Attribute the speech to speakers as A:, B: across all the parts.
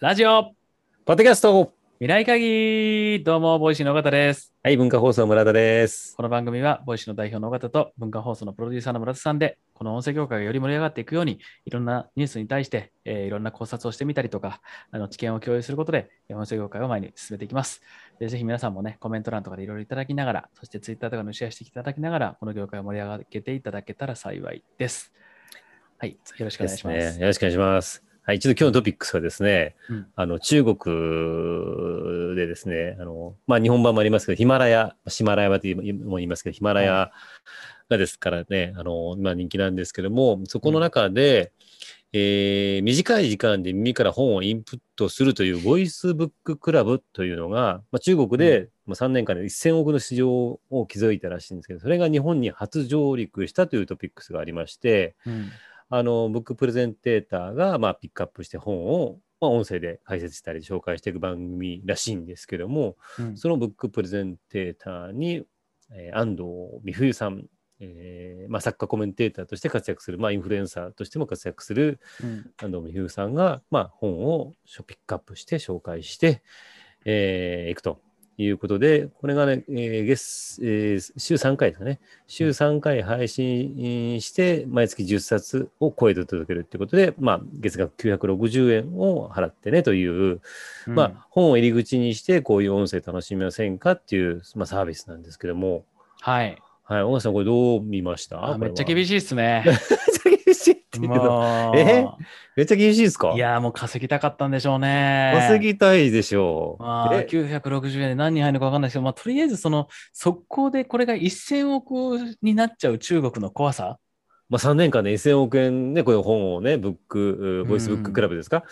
A: ラジオ
B: ポッドキャスト
A: 未来会議どうも、ボイシーの尾形です。
B: はい、文化放送村田です。
A: この番組は、ボイシーの代表の尾形と文化放送のプロデューサーの村田さんで、この音声業界がより盛り上がっていくように、いろんなニュースに対して、えーいろんな考察をしてみたりとか、あの知見を共有することで、えー音声業界を前に進めていきます。でぜひ皆さんもね、コメント欄とかでいろいろいただきながら、そしてツイッターとかのシェアしていただきながら、この業界を盛り上げていただけたら幸いです。はい、よろしくお願いします。
B: ですね。よろしくお願いします。はい、ちょっと今日のトピックスはですね、
A: うん。
B: あの中国でですね、あのまあ日本版もありますけど、ヒマラヤ、シマラヤとも言いますけど、ヒマラヤがですからね、あの今人気なんですけども、そこの中で、えー短い時間で耳から本をインプットするというボイスブッククラブというのが、まあ、中国で、まあ、3年間で1000億の市場を築いたらしいんですけど、それが日本に初上陸したというトピックスがありまして、
A: うん
B: あの、ブックプレゼンテーターが、まあ、ピックアップして本を、まあ、音声で解説したり紹介していく番組らしいんですけども、
A: うん。
B: そのブックプレゼンテーターに、えー安藤美冬さん、えーまあ、作家コメンテーターとして活躍する、まあ、インフルエンサーとしても活躍する
A: うん。
B: 安藤美冬さんが、まあ、本をピックアップして紹介して、えーいくということで、これがね、えー月えー週3回ですかね。週3回配信して、毎月10冊を超えて届けるということで、まあ、月額960円を払ってねという、
A: うん
B: まあ、本を入り口にして、こういう音声楽しみませんかっていう、まあ、サービスなんですけども、
A: はい。
B: はい、小川さん、これどう見ました？
A: あめっちゃ。厳しいっすね。
B: けど、
A: もう
B: えめっちゃ厳しいですか？
A: いやーもう稼ぎたかったんでしょうね。
B: 稼ぎたいでしょう。
A: まあ、
B: え
A: ？960円で何人入るのか分かんないですけど、まあ、とりあえずその速攻でこれが1000億になっちゃう中国の怖さ？
B: まあ、3年間で1000億円ね、こういう本をね、ブック、ボイスブッククラブですか、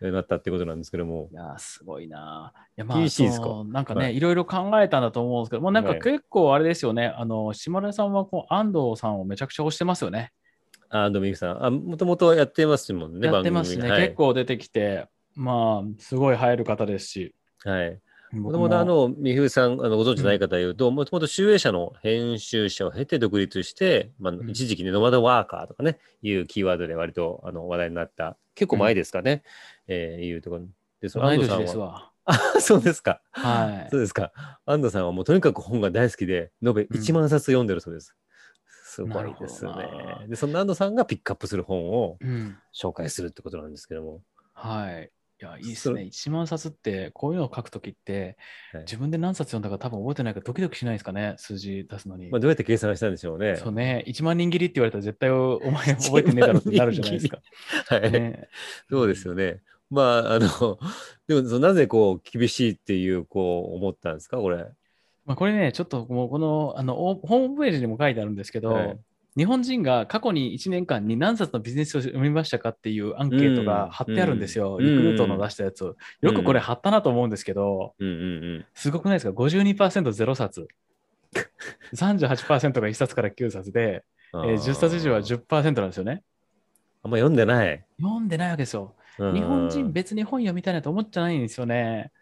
B: えーなったってことなんですけども
A: い。やーすごいな。いやまあ
B: 厳しいですか？
A: なんかね、、
B: はい
A: ろいろ考えたんだと思うんですけど、もうなんか
B: はい
A: 結構あれですよね、あの島田さんはこう安藤さんをめちゃくちゃ推してますよね。
B: あ、ドミニクさん。あ、もともとやってますもんね、
A: やってますね、
B: 番組
A: 結。構出てきて、まあ、すごい入る方ですし。
B: はい。はいも
A: 僕
B: ともとあの、美冬さん、あのご存知ない方言うと、もともと集英社の編集者を経て独立して、まあ
A: ん、
B: 一時期ね、ノマドワーカーとかね、いうキーワードで割とあの話題になった、結構前ですかね、えーいうところで、その。あ、そうですか。
A: はい
B: そう。ですか。安藤さんはもうとにかく本が大好きで、延べ1万冊読んでるそうです。すごいですね
A: な。
B: で、そんな安藤さんがピックアップする本を
A: うん
B: 紹介するってことなんですけども。
A: はい。いや、いいです
B: そ
A: ね。1万冊って、こういうのを書くときって、
B: はい
A: 自分で何冊読んだか多分覚えてないからドキドキしないですかね、数字出すのに。
B: まあ、どうやって計算したんでしょうね。
A: そうね、1万人切りって言われたら絶対 お前覚えてねえだろってなるじゃないですか。
B: はい、
A: ね、
B: そうですよね。まあ、あの、でもそのなぜこう厳しいっていう、こう思ったんですか、これ。
A: まあ、これね、ちょっともうこのあのおホームページにも書いてあるんですけど、
B: はい
A: 日本人が過去に1年間に何冊のビジネス書を読みましたかっていうアンケートが貼ってあるんですよ。
B: うん
A: リクルートの出したやつを。よくこれ貼ったなと思うんですけど。すごくないですか ?52% ゼロ冊。38%が1冊から9冊で、
B: え
A: えー10冊以上は10%なんですよね。
B: あんま読んでない。
A: 読んでないわけですよ。
B: うん
A: 日本人別に本読みたいなと思っちゃないんですよね。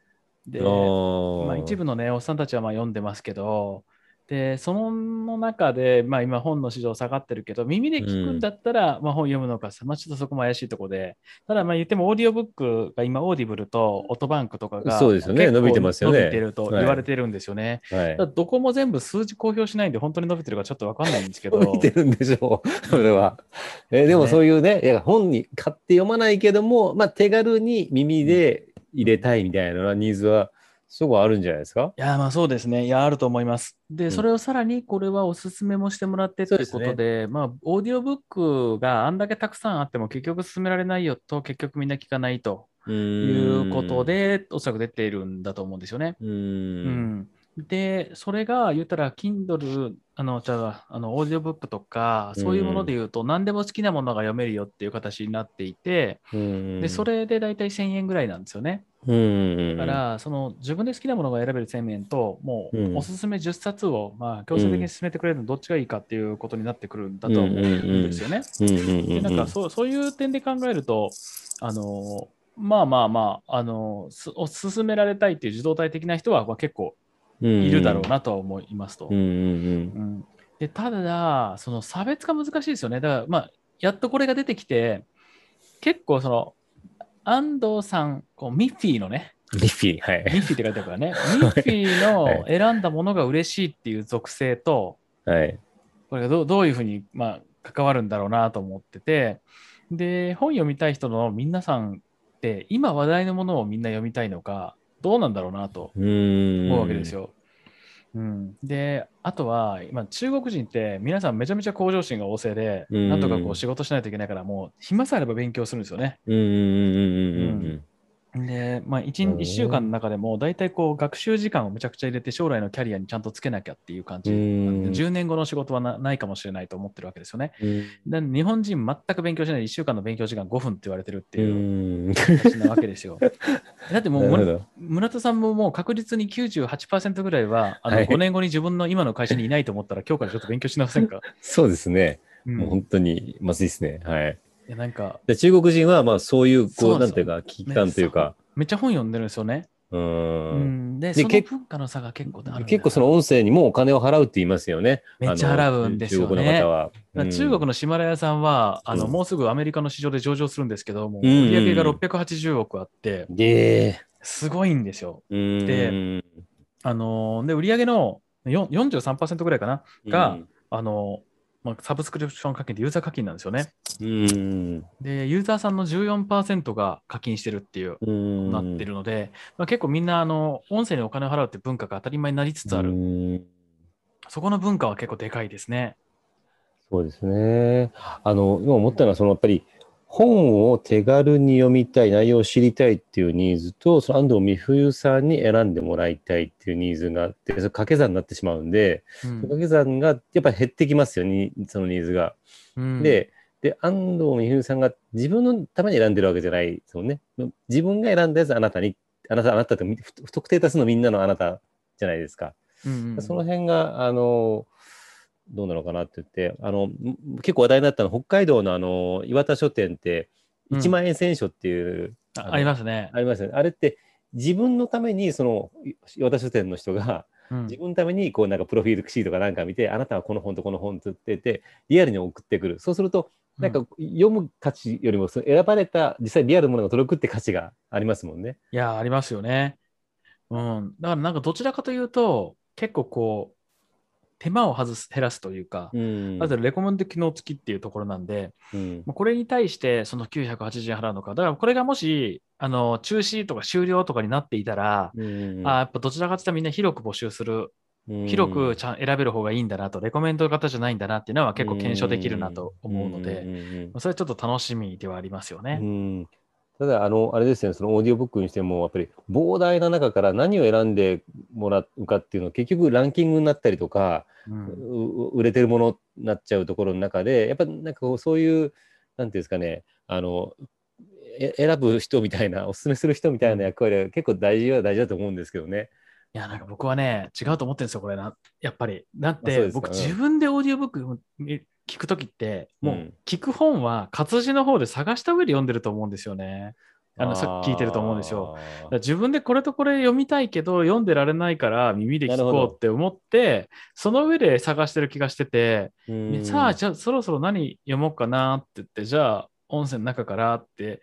A: で、まあ、一部のね、おっさんたちはまあ読んでますけど、で、その中で、まあ今本の市場下がってるけど、耳で聞くんだったら、まあ本読むのかさ、まあちょっとそこも怪しいとこで、ただまあ言ってもオーディオブックが今オーディブルとオトバンクとかが
B: そうですよね。伸びてますよね。
A: 伸びてると言われてるんですよね。
B: はい。
A: どこも全部数字公表しないんで本当に伸びてるかちょっとわかんないんですけど、
B: 見てるんでしょう、それは。えーでも
A: ね
B: そういうね、いや本に買って読まないけども、まあ、手軽に耳で入れたいみたいなニーズは、すごいあるんじゃないですか？
A: いや、まあそうですね。いや、あると思います。で、
B: ん
A: それをさらにこれはおすすめもしてもらってっていうこと
B: そう
A: で、まあ、オーディオブックがあんだけたくさんあっても結局進められないよと、結局みんな聞かないと
B: と
A: いうこと。で、おそらく出ているんだと思うんですよね。
B: う。
A: うんん。で、それが言ったら、Kindle、あの、じゃあ、あの、オーディオブックとか、そういうもので言うと、何でも好きなものが読めるよっていう形になっていて、
B: うん
A: で、そ、れで大体1000円ぐらいなんですよね。
B: うん。
A: だから、その自分で好きなものが選べる1000円と、も
B: う
A: うん。おすすめ10冊を、まあ、強制的に進めてくれるのどっちがいいかっていうことになってくるんだと思うんですよね。でなんかそうそういう点で考えると、あのまあまあまあ、あのすお勧められたいっていう受動体的な人は、まあ、結構いるだろうなとは思いますと。でただ、その差別化難しいですよね。だから、まあ、やっとこれが出てきて、結構その、安藤さん、こうミッフィーのね、
B: ミッフィー、はい。
A: ミッフィーって書いてあるからね、ミッフィーの選んだものが嬉しいっていう属性と、
B: はい。
A: これがどうどういうふうに、まあ、関わるんだろうなと思ってて、で、本読みたい人の皆さんって、今話題のものをみんな読みたいのか、どうなんだろうなと。思うわけですよ。うん、で、あとは、今、中国人って皆さんめちゃめちゃ向上心が旺盛で、
B: うん。
A: なんとかこう仕事しないといけないから、もう暇さえあれば勉強するんですよね。
B: うんうんうんうんうん
A: で、まあ、
B: なるほ
A: 1,
B: どね
A: 一週間の中でも、大体こう学習時間をむちゃくちゃ入れて、将来のキャリアにちゃんとつけなきゃっていう感じ。
B: うん
A: 10年後の仕事はなないかもしれないと思ってるわけですよね。日本人全く勉強しないで1週間の勉強時間5分って言われてるって
B: う
A: いう
B: ん。
A: 話なわけですよ。だってもう村田さんももう確実に98%ぐらいはあの
B: はい
A: 5年後に自分の今の会社にいないと思ったら今日からちょっと勉強しなませんか、
B: そうですね。
A: うん
B: もう本当にまずいですね。はい。
A: いやなんか。
B: で中国人はまあそういう、こう、
A: なん
B: ていうか、危機感というか、
A: めっちゃ本読んでるんですよね。
B: う。
A: うん。ん、で、
B: で
A: その
B: 結
A: 文化の差が結構ある
B: 結構その音声にもお金を払うって言いますよね。
A: めっちゃ払うんですよね。
B: 中国の方は。
A: だから中国のシマラヤさんは、あの
B: うん。
A: もうすぐアメリカの市場で上場するんですけども、
B: うんうん
A: 売上が680億あって、
B: で、
A: すごいんですよ。
B: うん。
A: であのーで、売上のよ43%ぐらいかな、があのーまあ、サブスクリプション課金でユーザー課金なんですよね。
B: うん。
A: で、ユーザーさんの14%が課金してるっていう、
B: うん。
A: なってるので、まあ、結構みんな、あの、音声にお金を払うって文化が当たり前になりつつある。
B: うん
A: そこの文化は結構でかいですね。
B: そうですね。あの、今思ったのは、そのやっぱり本を手軽に読みたい、内容を知りたいっていうニーズと、その安藤美冬さんに選んでもらいたいっていうニーズがあって、それ掛け算になってしまうんで、
A: うん
B: 掛け算がやっぱり減ってきますよね、そのニーズが。
A: うん
B: で、で、安藤美冬さんが自分のために選んでるわけじゃないですもんね。自分が選んだやつあなたに、あなた、あなたって不不特定多数のみんなのあなたじゃないですか。
A: うんうん
B: その辺が、あの、どうなのかなって言って、あの、ん結構話題になったのは、北海道のあの、岩田書店って、
A: うん
B: 1万円選書っていう、
A: あありますね。
B: ありますよね。あれって、自分のために、その、岩田書店の人が、
A: うん
B: 自分のために、こう、なんか、プロフィールシートかなんか見て、あなたはこの本とこの本とって言って、リアルに送ってくる。そうすると、なんか、読む価値よりも、その選ばれた、実際リアルのものが届くって価値がありますもんね。
A: いや、ありますよね。うん。だからなんかどちらかというと、結構こう、手間を外す、減らすというか、
B: うん。
A: まずレコメンド機能付きっていうところなんで、
B: うん。
A: これに対してその980円払うのか、だからこれがもし、あの、中止とか終了とかになっていたら、
B: うん
A: あやっぱどちらかというとみんな広く募集する、広くちゃん選べる方がいいんだなと、レコメンド型じゃないんだなっていうのは結構検証できるなと思うので、それはちょっと楽しみではありますよ
B: う
A: ね。
B: んただ、あの、あれですね、そのオーディオブックにしても、やっぱり膨大な中から何を選んでもらうかっていうのは、結局ランキングになったりとか、
A: うん
B: う売れてるものになっちゃうところの中で、やっぱなんかこうそういう、なんていうんですかね、あの、え選ぶ人みたいな、おすすめする人みたいな役割は結構大事は大事だと思うんですけどね。
A: いや、なんか僕はね、違うと思ってるんですよ、これな。やっぱり。だって、僕、自分でオーディオブック聞くときって、も
B: う
A: うん聞く本は活字の方で探した上で読んでると思うんですよね。あのさっき聞いてると思うんですよ。自分でこれとこれ読みたいけど、読んでられないから耳で聞こうって思って、その上で探してる気がしてて、
B: うん
A: さあ、じゃあそろそろ何読もうかなって言って、じゃあ音声の中からって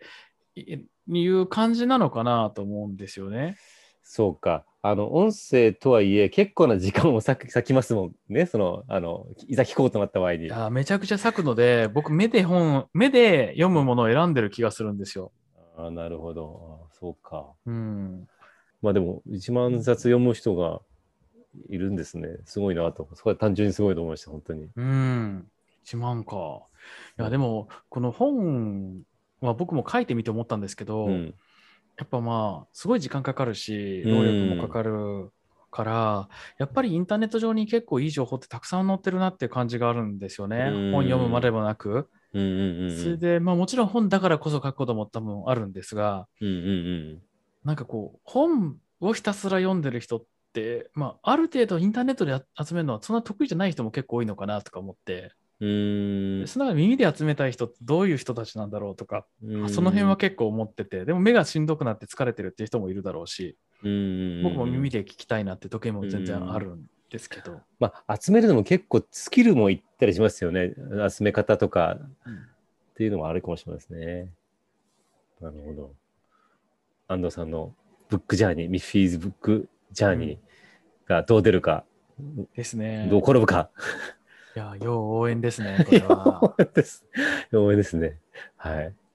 A: いいう感じなのかなと思うんですよね。
B: そうか。あの、音声とはいえ、結構な時間を割きますもんね。その、あの、いざ聞こうとなった場合に。
A: いやめちゃくちゃ割くので、僕、目で本、目で読むものを選んでる気がするんですよ。
B: あーなるほど。あーそうか。
A: うん。
B: まあでも、1万冊読む人がいるんですね。すごいなと。そこは単純にすごいと思いました、本当に。
A: うん。1万か。いや、でも、この本は僕も書いてみて思ったんですけど、
B: うん。
A: やっぱまあ、すごい時間かかるし、
B: うん
A: 労力もかかるから、やっぱりインターネット上に結構いい情報ってたくさん載ってるなっていう感じがあるんですよね。
B: うん
A: 本読むまでもなく。
B: うんうんうん。
A: それで、まあもちろん本だからこそ書くことも多分あるんですが、
B: うんうん
A: なんかこう、本をひたすら読んでる人って、まあ、ある程度インターネットで集めるのはそんな得意じゃない人も結構多いのかなとか思って、
B: うん。うーん
A: その中で耳で集めたい人ってどういう人たちなんだろうとか、
B: うん。
A: その辺は結構思ってて、でも目がしんどくなって疲れてるっていう人もいるだろうし、
B: うん。
A: 僕も耳
B: で。
A: で聞きたいなって時計も全然あるんですけど、
B: まあ、集めるのも結構スキルもいったりしますよね。集め方とか
A: うん
B: っていうのもあるかもしれないですね。なるほど。安藤さんのブックジャーニー、ミッフィーズブックジャーニーがどう出るか、
A: ですね。
B: どう転ぶか。
A: いや、よう応援ですね、これは。
B: 応援です。応援ですね。はい。